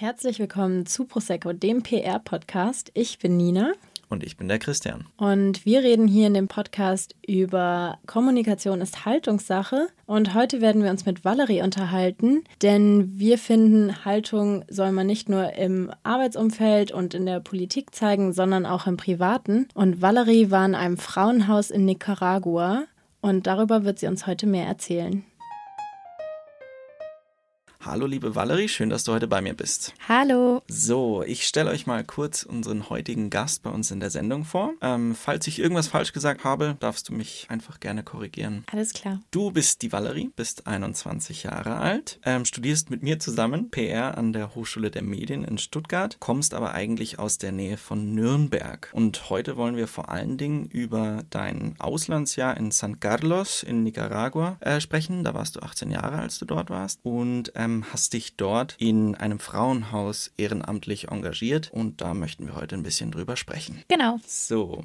Herzlich willkommen zu Prosecco, dem PR-Podcast. Ich bin Nina. Und ich bin der Christian. Und wir reden hier in dem Podcast über Kommunikation ist Haltungssache. Und heute werden wir uns mit Valerie unterhalten, denn wir finden, Haltung soll man nicht nur im Arbeitsumfeld und in der Politik zeigen, sondern auch im Privaten. Und Valerie war in einem Frauenhaus in Nicaragua und darüber wird sie uns heute mehr erzählen. Hallo liebe Valerie, schön, dass du heute bei mir bist. Hallo. So, ich stelle euch mal kurz unseren heutigen Gast bei uns in der Sendung vor. Ähm, falls ich irgendwas falsch gesagt habe, darfst du mich einfach gerne korrigieren. Alles klar. Du bist die Valerie, bist 21 Jahre alt, ähm, studierst mit mir zusammen PR an der Hochschule der Medien in Stuttgart, kommst aber eigentlich aus der Nähe von Nürnberg. Und heute wollen wir vor allen Dingen über dein Auslandsjahr in San Carlos in Nicaragua äh, sprechen. Da warst du 18 Jahre, als du dort warst. Und ähm, ähm, hast dich dort in einem Frauenhaus ehrenamtlich engagiert und da möchten wir heute ein bisschen drüber sprechen. Genau. So.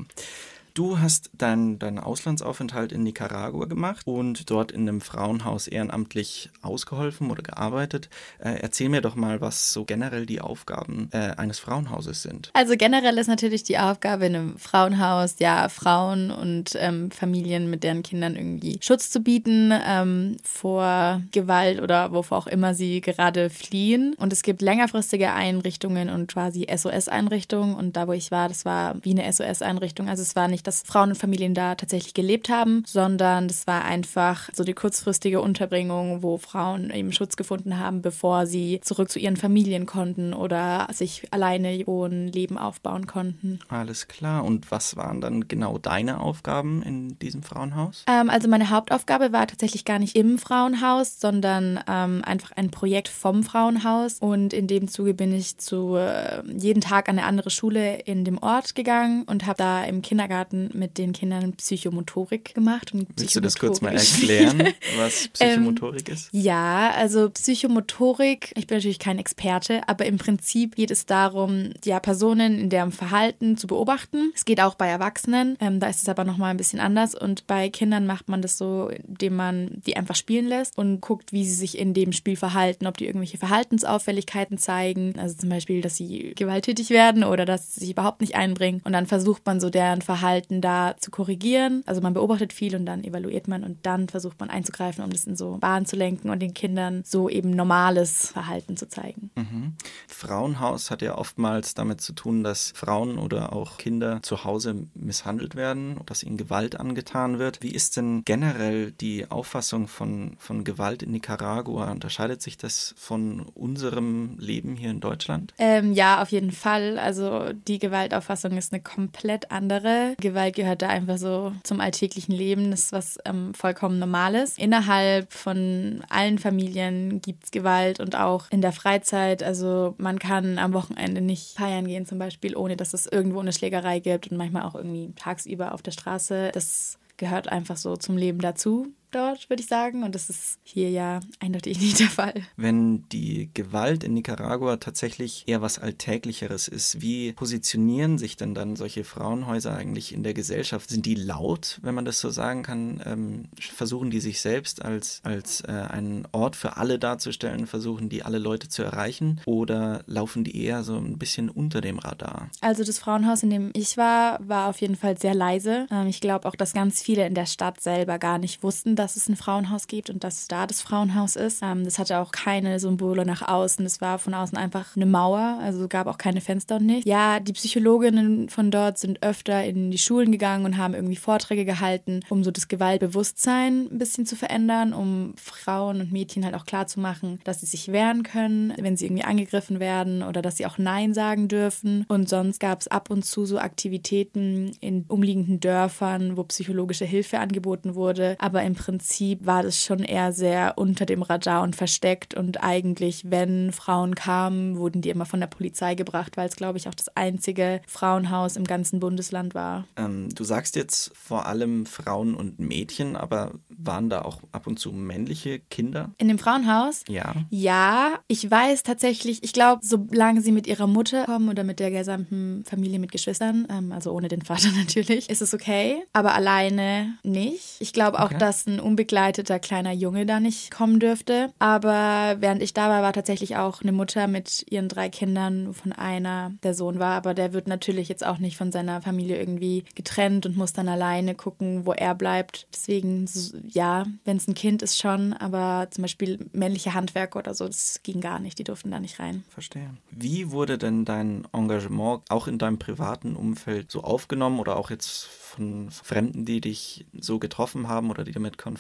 Du hast deinen dein Auslandsaufenthalt in Nicaragua gemacht und dort in einem Frauenhaus ehrenamtlich ausgeholfen oder gearbeitet. Äh, erzähl mir doch mal, was so generell die Aufgaben äh, eines Frauenhauses sind. Also generell ist natürlich die Aufgabe in einem Frauenhaus, ja, Frauen und ähm, Familien mit deren Kindern irgendwie Schutz zu bieten ähm, vor Gewalt oder wovor auch immer sie gerade fliehen. Und es gibt längerfristige Einrichtungen und quasi SOS-Einrichtungen. Und da, wo ich war, das war wie eine SOS-Einrichtung. Also es war nicht dass Frauen und Familien da tatsächlich gelebt haben, sondern das war einfach so die kurzfristige Unterbringung, wo Frauen eben Schutz gefunden haben, bevor sie zurück zu ihren Familien konnten oder sich alleine ein Leben aufbauen konnten. Alles klar. Und was waren dann genau deine Aufgaben in diesem Frauenhaus? Ähm, also meine Hauptaufgabe war tatsächlich gar nicht im Frauenhaus, sondern ähm, einfach ein Projekt vom Frauenhaus. Und in dem Zuge bin ich zu äh, jeden Tag an eine andere Schule in dem Ort gegangen und habe da im Kindergarten Kindergarten mit den Kindern Psychomotorik gemacht. Und Willst du das kurz mal erklären, was Psychomotorik ähm, ist? Ja, also Psychomotorik, ich bin natürlich kein Experte, aber im Prinzip geht es darum, ja, Personen in deren Verhalten zu beobachten. Es geht auch bei Erwachsenen, ähm, da ist es aber nochmal ein bisschen anders. Und bei Kindern macht man das so, indem man die einfach spielen lässt und guckt, wie sie sich in dem Spiel verhalten, ob die irgendwelche Verhaltensauffälligkeiten zeigen. Also zum Beispiel, dass sie gewalttätig werden oder dass sie sich überhaupt nicht einbringen. Und dann versucht man so deren Verhalten Verhalten da zu korrigieren. Also man beobachtet viel und dann evaluiert man und dann versucht man einzugreifen, um das in so Bahnen zu lenken und den Kindern so eben normales Verhalten zu zeigen. Mhm. Frauenhaus hat ja oftmals damit zu tun, dass Frauen oder auch Kinder zu Hause misshandelt werden, dass ihnen Gewalt angetan wird. Wie ist denn generell die Auffassung von, von Gewalt in Nicaragua? Unterscheidet sich das von unserem Leben hier in Deutschland? Ähm, ja, auf jeden Fall. Also die Gewaltauffassung ist eine komplett andere. Gewalt gehört da einfach so zum alltäglichen Leben. Das ist was ähm, vollkommen Normales. Innerhalb von allen Familien gibt es Gewalt und auch in der Freizeit. Also man kann am Wochenende nicht feiern gehen zum Beispiel, ohne dass es irgendwo eine Schlägerei gibt und manchmal auch irgendwie tagsüber auf der Straße. Das gehört einfach so zum Leben dazu dort, würde ich sagen. Und das ist hier ja eindeutig nicht der Fall. Wenn die Gewalt in Nicaragua tatsächlich eher was Alltäglicheres ist, wie positionieren sich denn dann solche Frauenhäuser eigentlich in der Gesellschaft? Sind die laut, wenn man das so sagen kann? Ähm, versuchen die sich selbst als, als äh, einen Ort für alle darzustellen? Versuchen die alle Leute zu erreichen? Oder laufen die eher so ein bisschen unter dem Radar? Also das Frauenhaus, in dem ich war, war auf jeden Fall sehr leise. Ähm, ich glaube auch, dass ganz viele in der Stadt selber gar nicht wussten, dass es ein Frauenhaus gibt und dass da das Frauenhaus ist. Ähm, das hatte auch keine Symbole nach außen. Es war von außen einfach eine Mauer, also gab auch keine Fenster und nicht. Ja, die Psychologinnen von dort sind öfter in die Schulen gegangen und haben irgendwie Vorträge gehalten, um so das Gewaltbewusstsein ein bisschen zu verändern, um Frauen und Mädchen halt auch klarzumachen, dass sie sich wehren können, wenn sie irgendwie angegriffen werden oder dass sie auch Nein sagen dürfen. Und sonst gab es ab und zu so Aktivitäten in umliegenden Dörfern, wo psychologische Hilfe angeboten wurde. Aber im Prinzip Prinzip war das schon eher sehr unter dem Radar und versteckt. Und eigentlich, wenn Frauen kamen, wurden die immer von der Polizei gebracht, weil es, glaube ich, auch das einzige Frauenhaus im ganzen Bundesland war. Ähm, du sagst jetzt vor allem Frauen und Mädchen, aber waren da auch ab und zu männliche Kinder? In dem Frauenhaus? Ja. Ja, ich weiß tatsächlich, ich glaube, solange sie mit ihrer Mutter kommen oder mit der gesamten Familie mit Geschwistern, ähm, also ohne den Vater natürlich, ist es okay, aber alleine nicht. Ich glaube auch, okay. dass ein unbegleiteter kleiner Junge da nicht kommen dürfte. Aber während ich da war, war tatsächlich auch eine Mutter mit ihren drei Kindern, von einer der Sohn war. Aber der wird natürlich jetzt auch nicht von seiner Familie irgendwie getrennt und muss dann alleine gucken, wo er bleibt. Deswegen, ja, wenn es ein Kind ist schon, aber zum Beispiel männliche Handwerker oder so, das ging gar nicht. Die durften da nicht rein. Verstehe. Wie wurde denn dein Engagement auch in deinem privaten Umfeld so aufgenommen oder auch jetzt von Fremden, die dich so getroffen haben oder die damit konfrontiert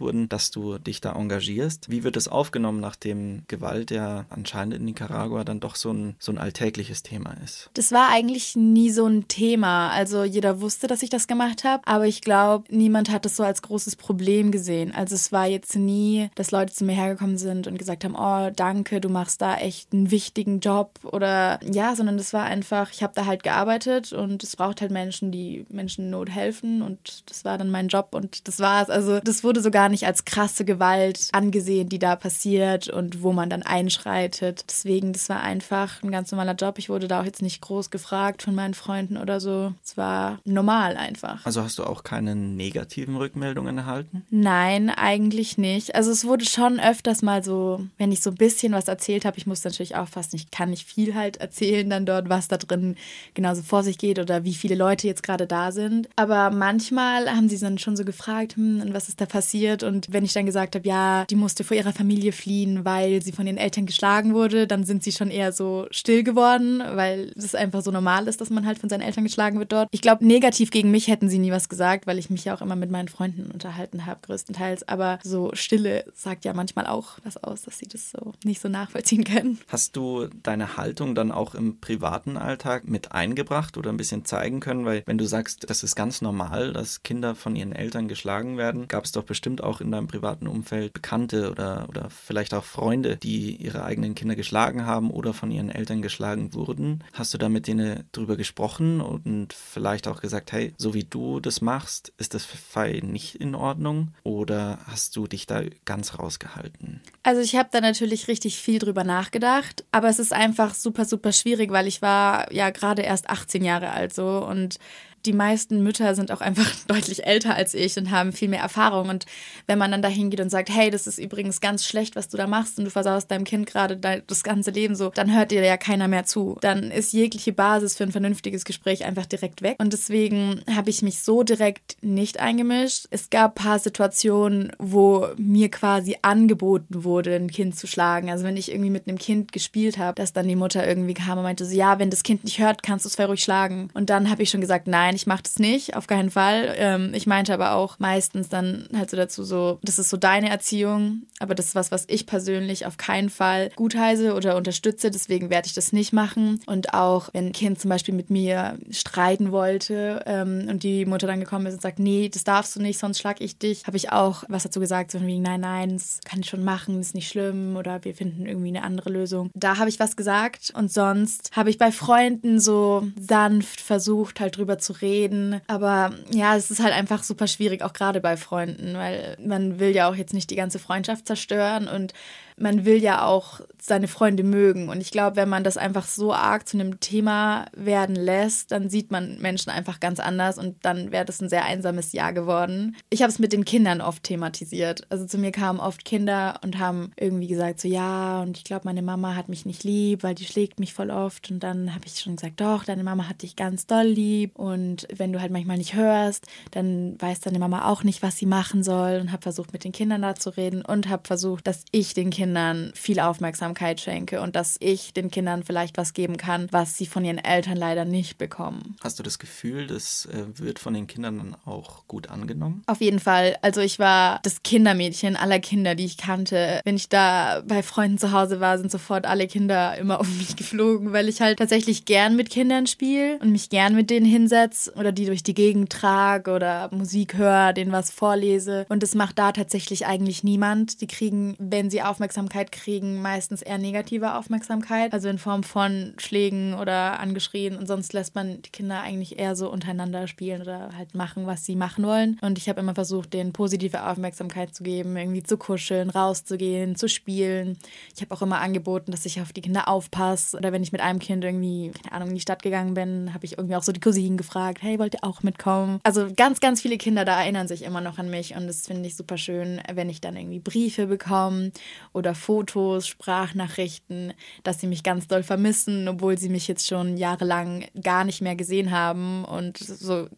wurden, dass du dich da engagierst. Wie wird es aufgenommen, nachdem Gewalt ja anscheinend in Nicaragua dann doch so ein, so ein alltägliches Thema ist? Das war eigentlich nie so ein Thema. Also jeder wusste, dass ich das gemacht habe, aber ich glaube, niemand hat es so als großes Problem gesehen. Also es war jetzt nie, dass Leute zu mir hergekommen sind und gesagt haben, oh, danke, du machst da echt einen wichtigen Job oder ja, sondern das war einfach, ich habe da halt gearbeitet und es braucht halt Menschen, die Menschen Not helfen und das war dann mein Job und das war's. Also das wurde so gar nicht als krasse Gewalt angesehen, die da passiert und wo man dann einschreitet. Deswegen, das war einfach ein ganz normaler Job. Ich wurde da auch jetzt nicht groß gefragt von meinen Freunden oder so. Es war normal einfach. Also hast du auch keine negativen Rückmeldungen erhalten? Nein, eigentlich nicht. Also es wurde schon öfters mal so, wenn ich so ein bisschen was erzählt habe, ich muss natürlich aufpassen, ich kann nicht viel halt erzählen dann dort, was da drin genauso vor sich geht oder wie viele Leute jetzt gerade da sind. Aber manchmal haben sie dann schon so gefragt, hm, was ist da passiert? Und wenn ich dann gesagt habe, ja, die musste vor ihrer Familie fliehen, weil sie von ihren Eltern geschlagen wurde, dann sind sie schon eher so still geworden, weil es einfach so normal ist, dass man halt von seinen Eltern geschlagen wird dort. Ich glaube, negativ gegen mich hätten sie nie was gesagt, weil ich mich ja auch immer mit meinen Freunden unterhalten habe, größtenteils. Aber so Stille sagt ja manchmal auch was aus, dass sie das so nicht so nachvollziehen können. Hast du deine Haltung dann auch im privaten Alltag mit eingebracht oder ein bisschen zeigen können? Weil wenn du sagst, das ist ganz ganz normal, dass Kinder von ihren Eltern geschlagen werden. Gab es doch bestimmt auch in deinem privaten Umfeld Bekannte oder, oder vielleicht auch Freunde, die ihre eigenen Kinder geschlagen haben oder von ihren Eltern geschlagen wurden. Hast du da mit denen drüber gesprochen und vielleicht auch gesagt, hey, so wie du das machst, ist das Fei nicht in Ordnung? Oder hast du dich da ganz rausgehalten? Also ich habe da natürlich richtig viel drüber nachgedacht, aber es ist einfach super, super schwierig, weil ich war ja gerade erst 18 Jahre alt so und die meisten Mütter sind auch einfach deutlich älter als ich und haben viel mehr Erfahrung. Und wenn man dann dahin geht und sagt, hey, das ist übrigens ganz schlecht, was du da machst und du versaust deinem Kind gerade das ganze Leben so, dann hört dir ja keiner mehr zu. Dann ist jegliche Basis für ein vernünftiges Gespräch einfach direkt weg. Und deswegen habe ich mich so direkt nicht eingemischt. Es gab ein paar Situationen, wo mir quasi angeboten wurde, ein Kind zu schlagen. Also wenn ich irgendwie mit einem Kind gespielt habe, dass dann die Mutter irgendwie kam und meinte so, ja, wenn das Kind nicht hört, kannst du es ruhig schlagen. Und dann habe ich schon gesagt, nein, nein, ich mache das nicht, auf keinen Fall. Ähm, ich meinte aber auch meistens dann halt so dazu so, das ist so deine Erziehung, aber das ist was, was ich persönlich auf keinen Fall gutheiße oder unterstütze, deswegen werde ich das nicht machen. Und auch wenn ein Kind zum Beispiel mit mir streiten wollte ähm, und die Mutter dann gekommen ist und sagt, nee, das darfst du nicht, sonst schlag ich dich, habe ich auch was dazu gesagt, so wie, nein, nein, das kann ich schon machen, ist nicht schlimm oder wir finden irgendwie eine andere Lösung. Da habe ich was gesagt und sonst habe ich bei Freunden so sanft versucht, halt drüber zu reden reden. Aber ja, es ist halt einfach super schwierig, auch gerade bei Freunden, weil man will ja auch jetzt nicht die ganze Freundschaft zerstören und man will ja auch seine Freunde mögen. Und ich glaube, wenn man das einfach so arg zu einem Thema werden lässt, dann sieht man Menschen einfach ganz anders und dann wäre das ein sehr einsames Jahr geworden. Ich habe es mit den Kindern oft thematisiert. Also zu mir kamen oft Kinder und haben irgendwie gesagt, so ja, und ich glaube, meine Mama hat mich nicht lieb, weil die schlägt mich voll oft. Und dann habe ich schon gesagt, doch, deine Mama hat dich ganz doll lieb. Und wenn du halt manchmal nicht hörst, dann weiß deine Mama auch nicht, was sie machen soll. Und habe versucht, mit den Kindern da zu reden und habe versucht, dass ich den Kindern Kindern viel Aufmerksamkeit schenke und dass ich den Kindern vielleicht was geben kann, was sie von ihren Eltern leider nicht bekommen. Hast du das Gefühl, das äh, wird von den Kindern dann auch gut angenommen? Auf jeden Fall. Also ich war das Kindermädchen aller Kinder, die ich kannte. Wenn ich da bei Freunden zu Hause war, sind sofort alle Kinder immer auf mich geflogen, weil ich halt tatsächlich gern mit Kindern spiele und mich gern mit denen hinsetze oder die durch die Gegend trage oder Musik höre, denen was vorlese. Und das macht da tatsächlich eigentlich niemand. Die kriegen, wenn sie Aufmerksamkeit Aufmerksamkeit kriegen, meistens eher negative Aufmerksamkeit, also in Form von Schlägen oder angeschrien und sonst lässt man die Kinder eigentlich eher so untereinander spielen oder halt machen, was sie machen wollen. Und ich habe immer versucht, denen positive Aufmerksamkeit zu geben, irgendwie zu kuscheln, rauszugehen, zu spielen. Ich habe auch immer angeboten, dass ich auf die Kinder aufpasse oder wenn ich mit einem Kind irgendwie, keine Ahnung, in die Stadt gegangen bin, habe ich irgendwie auch so die Cousinen gefragt, hey, wollt ihr auch mitkommen? Also ganz, ganz viele Kinder da erinnern sich immer noch an mich und das finde ich super schön, wenn ich dann irgendwie Briefe bekomme oder Fotos, Sprachnachrichten, dass sie mich ganz doll vermissen, obwohl sie mich jetzt schon jahrelang gar nicht mehr gesehen haben. Und so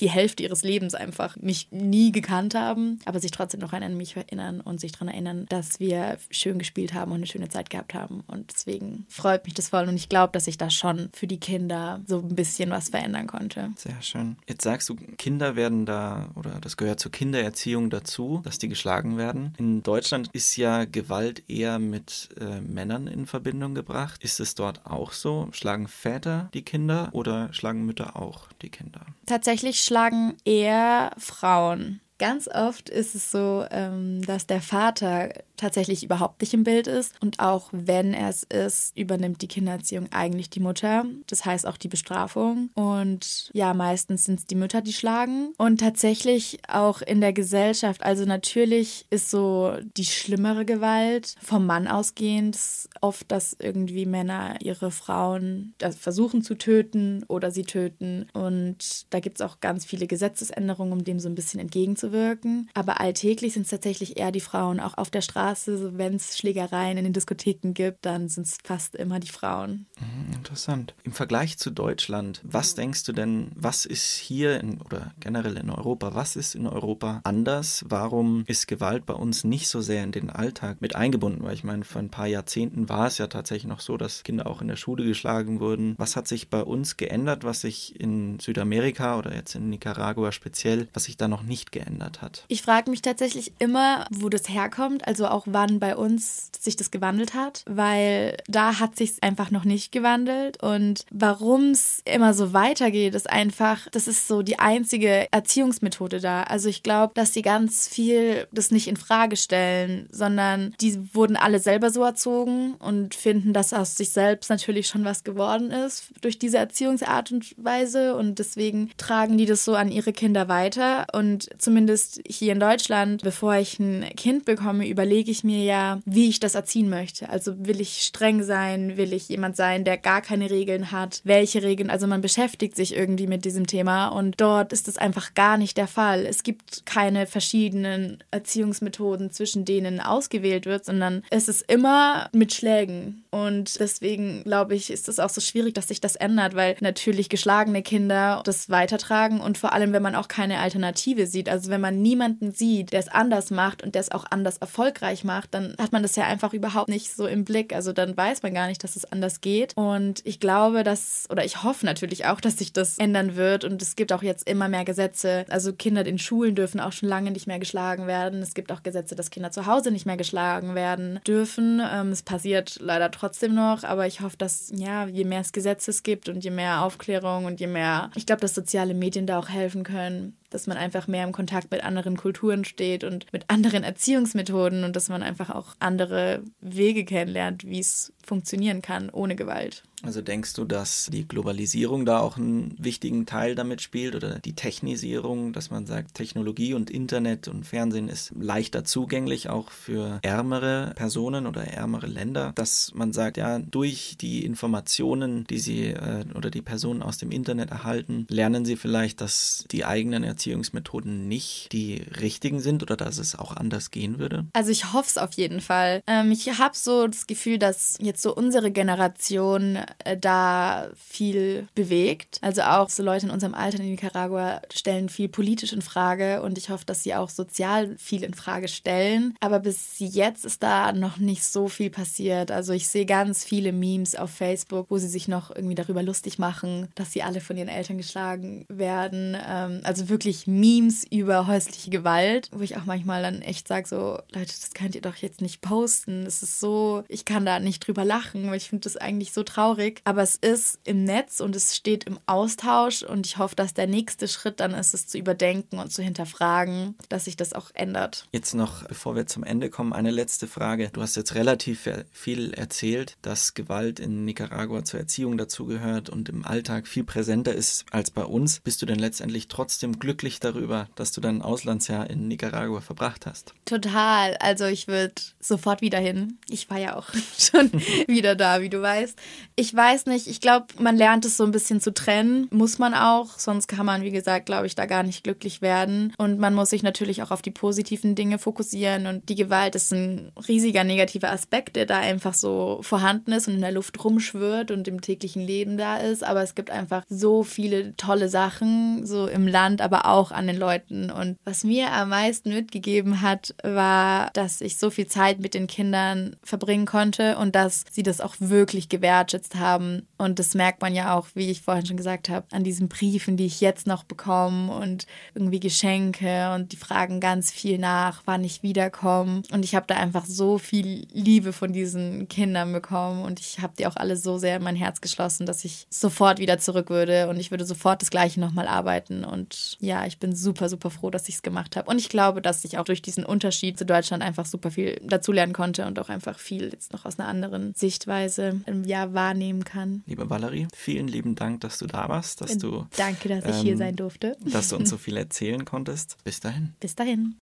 die Hälfte ihres Lebens einfach mich nie gekannt haben, aber sich trotzdem noch an mich erinnern und sich daran erinnern, dass wir schön gespielt haben und eine schöne Zeit gehabt haben. Und deswegen freut mich das voll und ich glaube, dass ich da schon für die Kinder so ein bisschen was verändern konnte. Sehr schön. Jetzt sagst du, Kinder werden da oder das gehört zur Kindererziehung dazu, dass die geschlagen werden. In Deutschland ist ja Gewalt eher mit äh, Männern in Verbindung gebracht. Ist es dort auch so? Schlagen Väter die Kinder oder schlagen Mütter auch die Kinder? Tatsächlich schlagen eher Frauen. Ganz oft ist es so, ähm, dass der Vater tatsächlich überhaupt nicht im Bild ist. Und auch wenn er es ist, übernimmt die Kindererziehung eigentlich die Mutter. Das heißt auch die Bestrafung. Und ja, meistens sind es die Mütter, die schlagen. Und tatsächlich auch in der Gesellschaft. Also natürlich ist so die schlimmere Gewalt vom Mann ausgehend oft, dass irgendwie Männer ihre Frauen versuchen zu töten oder sie töten. Und da gibt es auch ganz viele Gesetzesänderungen, um dem so ein bisschen entgegenzuwirken. Aber alltäglich sind es tatsächlich eher die Frauen, auch auf der Straße Straße, wenn es Schlägereien in den Diskotheken gibt, dann sind es fast immer die Frauen. Mhm, interessant. Im Vergleich zu Deutschland, was denkst du denn, was ist hier in, oder generell in Europa, was ist in Europa anders? Warum ist Gewalt bei uns nicht so sehr in den Alltag mit eingebunden? Weil ich meine, vor ein paar Jahrzehnten war es ja tatsächlich noch so, dass Kinder auch in der Schule geschlagen wurden. Was hat sich bei uns geändert, was sich in Südamerika oder jetzt in Nicaragua speziell, was sich da noch nicht geändert hat? Ich frage mich tatsächlich immer, wo das herkommt. Also auch auch, wann bei uns sich das gewandelt hat, weil da hat sich einfach noch nicht gewandelt. Und warum es immer so weitergeht, ist einfach, das ist so die einzige Erziehungsmethode da. Also ich glaube, dass sie ganz viel das nicht in Frage stellen, sondern die wurden alle selber so erzogen und finden, dass aus sich selbst natürlich schon was geworden ist durch diese Erziehungsart und Weise. Und deswegen tragen die das so an ihre Kinder weiter. Und zumindest hier in Deutschland, bevor ich ein Kind bekomme, überlege überlege ich mir ja, wie ich das erziehen möchte. Also will ich streng sein, will ich jemand sein, der gar keine Regeln hat, welche Regeln, also man beschäftigt sich irgendwie mit diesem Thema und dort ist es einfach gar nicht der Fall. Es gibt keine verschiedenen Erziehungsmethoden, zwischen denen ausgewählt wird, sondern es ist immer mit Schlägen. Und deswegen glaube ich, ist es auch so schwierig, dass sich das ändert, weil natürlich geschlagene Kinder das weitertragen und vor allem, wenn man auch keine Alternative sieht, also wenn man niemanden sieht, der es anders macht und der es auch anders erfolgreich erfolgreich macht, dann hat man das ja einfach überhaupt nicht so im Blick. Also dann weiß man gar nicht, dass es anders geht. Und ich glaube, dass, oder ich hoffe natürlich auch, dass sich das ändern wird. Und es gibt auch jetzt immer mehr Gesetze. Also Kinder in Schulen dürfen auch schon lange nicht mehr geschlagen werden. Es gibt auch Gesetze, dass Kinder zu Hause nicht mehr geschlagen werden dürfen. Ähm, es passiert leider trotzdem noch, aber ich hoffe, dass ja, je mehr es Gesetze es gibt und je mehr Aufklärung und je mehr, ich glaube, dass soziale Medien da auch helfen können, dass man einfach mehr im Kontakt mit anderen Kulturen steht und mit anderen Erziehungsmethoden und dass man einfach auch andere Wege kennenlernt, wie es funktionieren kann ohne Gewalt. Also denkst du, dass die Globalisierung da auch einen wichtigen Teil damit spielt oder die Technisierung, dass man sagt, Technologie und Internet und Fernsehen ist leichter zugänglich auch für ärmere Personen oder ärmere Länder, dass man sagt, ja, durch die Informationen, die sie äh, oder die Personen aus dem Internet erhalten, lernen sie vielleicht, dass die eigenen Erziehungsmethoden nicht die richtigen sind oder dass es auch anders gehen würde? Also ich hoffe es auf jeden Fall. Ähm, ich habe so das Gefühl, dass jetzt so unsere Generation äh, da viel bewegt. Also auch so Leute in unserem Alter in Nicaragua stellen viel politisch in Frage und ich hoffe, dass sie auch sozial viel in Frage stellen. Aber bis jetzt ist da noch nicht so viel passiert. Also ich sehe ganz viele Memes auf Facebook, wo sie sich noch irgendwie darüber lustig machen, dass sie alle von ihren Eltern geschlagen werden. Ähm, also wirklich Memes über häusliche Gewalt, wo ich auch manchmal dann echt sage, so Leute, das könnt ihr doch jetzt nicht posten. Das ist so, ich kann da nicht drüber lachen, weil ich finde das eigentlich so traurig. Aber es ist im Netz und es steht im Austausch und ich hoffe, dass der nächste Schritt dann ist, es zu überdenken und zu hinterfragen, dass sich das auch ändert. Jetzt noch, bevor wir zum Ende kommen, eine letzte Frage. Du hast jetzt relativ viel erzählt, dass Gewalt in Nicaragua zur Erziehung dazugehört und im Alltag viel präsenter ist als bei uns. Bist du denn letztendlich trotzdem glücklich darüber, dass du dein Auslandsjahr in Nicaragua verbracht hast? Total. Also ich würde sofort wieder hin. Ich war ja auch schon wieder da, wie du weißt. Ich weiß nicht, ich glaube, man lernt es so ein bisschen zu trennen. Muss man auch, sonst kann man, wie gesagt, glaube ich, da gar nicht glücklich werden. Und man muss sich natürlich auch auf die positiven Dinge fokussieren. Und die Gewalt ist ein riesiger negativer Aspekt, der da einfach so vorhanden ist und in der Luft rumschwirrt und im täglichen Leben da ist. Aber es gibt einfach so viele tolle Sachen, so im Land, aber auch an den Leuten. Und was mir am meisten mitgegeben hat, war, dass ich so viel Zeit mit den Kindern verbringen konnte und dass sie das auch wirklich gewertschätzt haben. Und das merkt man ja auch, wie ich vorhin schon gesagt habe, an diesen Briefen, die ich jetzt noch bekomme und irgendwie Geschenke und die fragen ganz viel nach, wann ich wiederkomme. Und ich habe da einfach so viel Liebe von diesen Kindern bekommen und ich habe die auch alle so sehr in mein Herz geschlossen, dass ich sofort wieder zurück würde und ich würde sofort das Gleiche nochmal arbeiten. Und ja, ich bin super, super froh, dass ich es gemacht habe. Und ich glaube, dass ich auch durch diesen Unterschied zu Deutschland einfach super viel dazulernen konnte und auch einfach viel jetzt noch aus einer anderen Sichtweise im Jahr wahrnehmen kann. Liebe Valerie, vielen lieben Dank, dass du da warst, dass du. Danke, dass ich ähm, hier sein durfte. Dass du uns so viel erzählen konntest. Bis dahin. Bis dahin.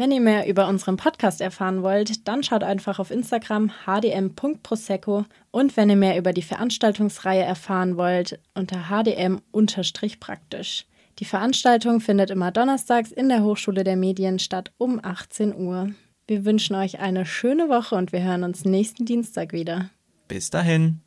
Wenn ihr mehr über unseren Podcast erfahren wollt, dann schaut einfach auf Instagram hdm.prosecco und wenn ihr mehr über die Veranstaltungsreihe erfahren wollt, unter hdm-praktisch. Die Veranstaltung findet immer donnerstags in der Hochschule der Medien statt um 18 Uhr. Wir wünschen euch eine schöne Woche und wir hören uns nächsten Dienstag wieder. Bis dahin.